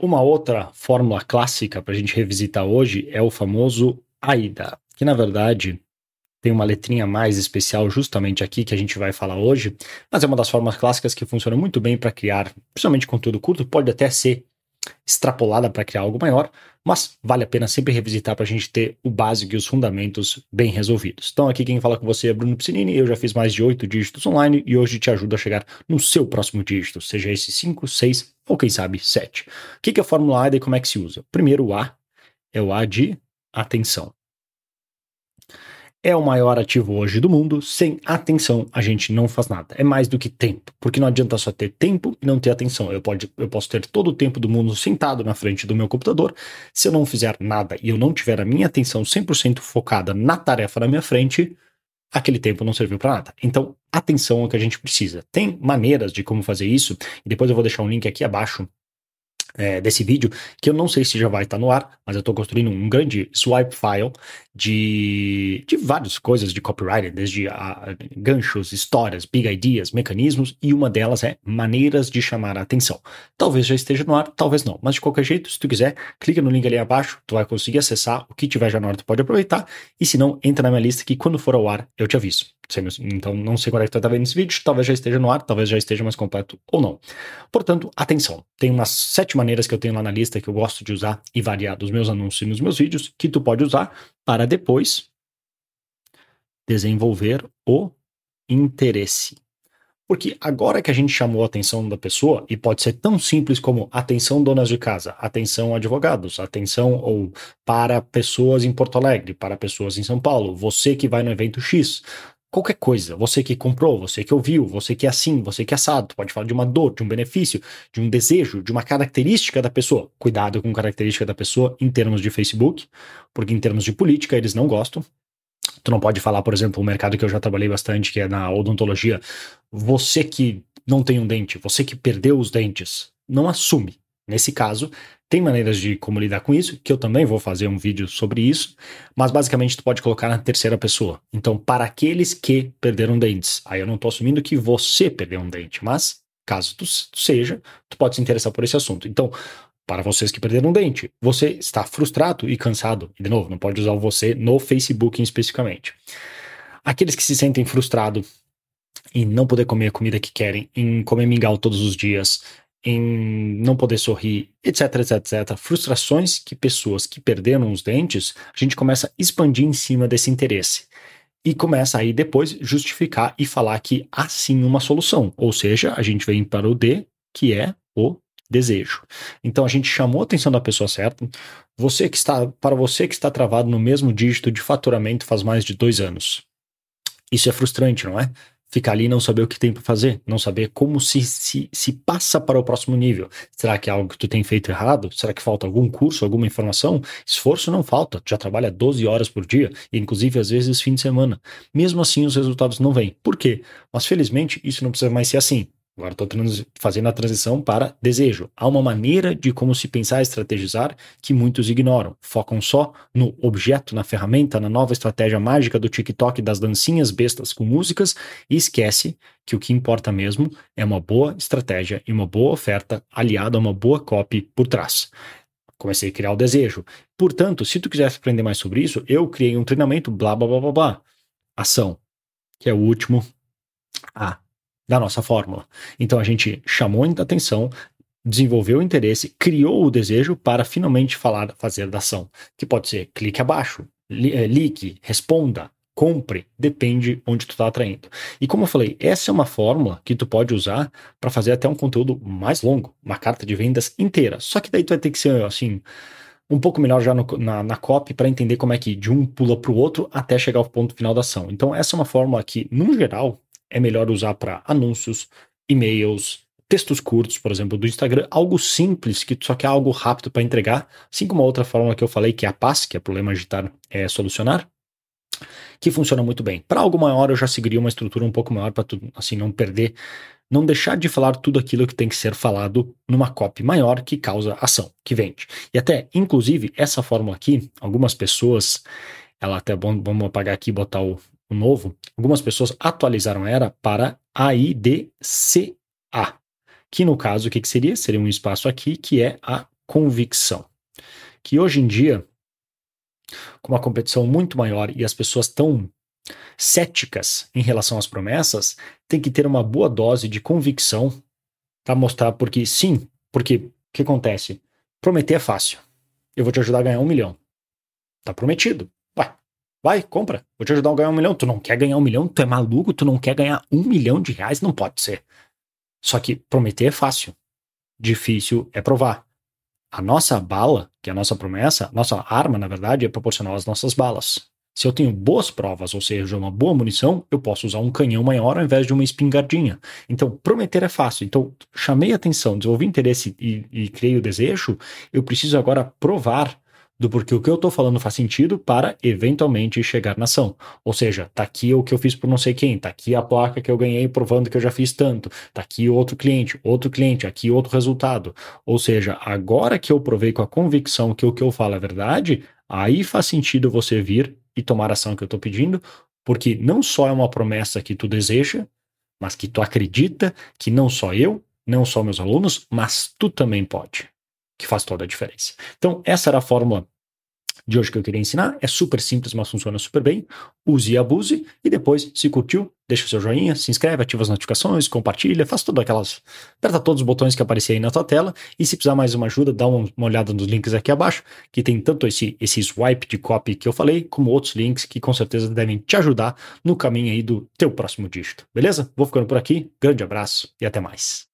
Uma outra fórmula clássica para a gente revisitar hoje é o famoso AIDA, que na verdade tem uma letrinha mais especial justamente aqui que a gente vai falar hoje, mas é uma das formas clássicas que funciona muito bem para criar, principalmente conteúdo curto, pode até ser extrapolada para criar algo maior, mas vale a pena sempre revisitar para a gente ter o básico e os fundamentos bem resolvidos. Então, aqui quem fala com você é Bruno Piscinini, eu já fiz mais de oito dígitos online e hoje te ajudo a chegar no seu próximo dígito, seja esse 5, 6 ou quem sabe 7. O que é a fórmula AIDA e como é que se usa? Primeiro, o A é o A de atenção é o maior ativo hoje do mundo. Sem atenção, a gente não faz nada. É mais do que tempo, porque não adianta só ter tempo e não ter atenção. Eu, pode, eu posso ter todo o tempo do mundo sentado na frente do meu computador. Se eu não fizer nada e eu não tiver a minha atenção 100% focada na tarefa na minha frente, aquele tempo não serviu para nada. Então, atenção é o que a gente precisa. Tem maneiras de como fazer isso, e depois eu vou deixar um link aqui abaixo é, desse vídeo, que eu não sei se já vai estar no ar, mas eu estou construindo um grande swipe file de, de várias coisas de copywriting, desde a, ganchos, histórias, big ideas, mecanismos, e uma delas é maneiras de chamar a atenção. Talvez já esteja no ar, talvez não, mas de qualquer jeito, se tu quiser, clica no link ali abaixo, tu vai conseguir acessar o que tiver já no ar, tu pode aproveitar, e se não, entra na minha lista que quando for ao ar, eu te aviso. Então, não sei quando é que tu tá vendo esse vídeo, talvez já esteja no ar, talvez já esteja mais completo ou não. Portanto, atenção, tem umas sete maneiras que eu tenho lá na lista que eu gosto de usar e variar dos meus anúncios e nos meus vídeos, que tu pode usar para depois desenvolver o interesse. Porque agora que a gente chamou a atenção da pessoa, e pode ser tão simples como atenção donas de casa, atenção advogados, atenção ou para pessoas em Porto Alegre, para pessoas em São Paulo, você que vai no evento X, qualquer coisa, você que comprou, você que ouviu, você que é assim, você que é assado, pode falar de uma dor, de um benefício, de um desejo, de uma característica da pessoa. Cuidado com característica da pessoa em termos de Facebook, porque em termos de política eles não gostam. Tu não pode falar, por exemplo, um mercado que eu já trabalhei bastante, que é na odontologia, você que não tem um dente, você que perdeu os dentes, não assume. Nesse caso, tem maneiras de como lidar com isso, que eu também vou fazer um vídeo sobre isso, mas basicamente tu pode colocar na terceira pessoa. Então, para aqueles que perderam dentes. Aí eu não estou assumindo que você perdeu um dente, mas caso tu, seja, tu pode se interessar por esse assunto. Então, para vocês que perderam um dente, você está frustrado e cansado. E de novo, não pode usar o você no Facebook especificamente. Aqueles que se sentem frustrados em não poder comer a comida que querem, em comer mingau todos os dias, em não poder sorrir, etc, etc, etc. Frustrações que pessoas que perderam os dentes, a gente começa a expandir em cima desse interesse. E começa aí depois justificar e falar que há sim uma solução. Ou seja, a gente vem para o D, que é o desejo. Então a gente chamou a atenção da pessoa certa. Você que está, para você que está travado no mesmo dígito de faturamento faz mais de dois anos. Isso é frustrante, não é? Ficar ali e não saber o que tem para fazer, não saber como se, se, se passa para o próximo nível. Será que é algo que tu tem feito errado? Será que falta algum curso, alguma informação? Esforço não falta, tu já trabalha 12 horas por dia, inclusive às vezes fim de semana. Mesmo assim, os resultados não vêm. Por quê? Mas felizmente isso não precisa mais ser assim. Agora estou fazendo a transição para desejo. Há uma maneira de como se pensar e estrategizar que muitos ignoram. Focam só no objeto, na ferramenta, na nova estratégia mágica do TikTok das dancinhas bestas com músicas e esquece que o que importa mesmo é uma boa estratégia e uma boa oferta aliada a uma boa copy por trás. Comecei a criar o desejo. Portanto, se tu quiser aprender mais sobre isso, eu criei um treinamento blá blá blá blá blá. Ação, que é o último A da nossa fórmula. Então a gente chamou a atenção, desenvolveu o interesse, criou o desejo para finalmente falar, fazer da ação, que pode ser clique abaixo, li, é, ligue, responda, compre, depende onde tu está atraindo. E como eu falei, essa é uma fórmula que tu pode usar para fazer até um conteúdo mais longo, uma carta de vendas inteira. Só que daí tu vai ter que ser assim um pouco melhor já no, na, na copy para entender como é que de um pula para o outro até chegar ao ponto final da ação. Então essa é uma fórmula que, no geral, é melhor usar para anúncios, e-mails, textos curtos, por exemplo, do Instagram, algo simples, que só quer algo rápido para entregar, assim como a outra forma que eu falei, que é a paz, que é problema agitar, é solucionar, que funciona muito bem. Para algo maior, eu já seguiria uma estrutura um pouco maior para assim não perder, não deixar de falar tudo aquilo que tem que ser falado numa copy maior que causa ação, que vende. E até, inclusive, essa fórmula aqui, algumas pessoas, ela até vamos apagar aqui e botar o, o novo, algumas pessoas atualizaram era para AIDCA, que no caso, o que, que seria? Seria um espaço aqui que é a convicção. Que hoje em dia, com uma competição muito maior e as pessoas tão céticas em relação às promessas, tem que ter uma boa dose de convicção para mostrar porque sim, porque o que acontece? Prometer é fácil. Eu vou te ajudar a ganhar um milhão. Tá prometido. Vai, vai, compra. Vou te ajudar a ganhar um milhão. Tu não quer ganhar um milhão? Tu é maluco? Tu não quer ganhar um milhão de reais? Não pode ser. Só que prometer é fácil. Difícil é provar. A nossa bala, que é a nossa promessa, nossa arma, na verdade, é proporcional às nossas balas. Se eu tenho boas provas, ou seja, uma boa munição, eu posso usar um canhão maior ao invés de uma espingardinha. Então, prometer é fácil. Então, chamei atenção, desenvolvi interesse e, e criei o desejo, eu preciso agora provar do porquê o que eu estou falando faz sentido para eventualmente chegar na ação. Ou seja, tá aqui o que eu fiz por não sei quem, tá aqui a placa que eu ganhei provando que eu já fiz tanto, tá aqui outro cliente, outro cliente, aqui outro resultado. Ou seja, agora que eu provei com a convicção que o que eu falo é verdade, aí faz sentido você vir e tomar a ação que eu estou pedindo, porque não só é uma promessa que tu deseja, mas que tu acredita que não só eu, não só meus alunos, mas tu também pode que faz toda a diferença. Então, essa era a fórmula de hoje que eu queria ensinar. É super simples, mas funciona super bem. Use e abuse. E depois, se curtiu, deixa o seu joinha, se inscreve, ativa as notificações, compartilha, faz tudo aquelas. Aperta todos os botões que aparecem aí na tua tela. E se precisar mais uma ajuda, dá uma, uma olhada nos links aqui abaixo, que tem tanto esse, esse swipe de copy que eu falei, como outros links que com certeza devem te ajudar no caminho aí do teu próximo dígito. Beleza? Vou ficando por aqui. Grande abraço e até mais.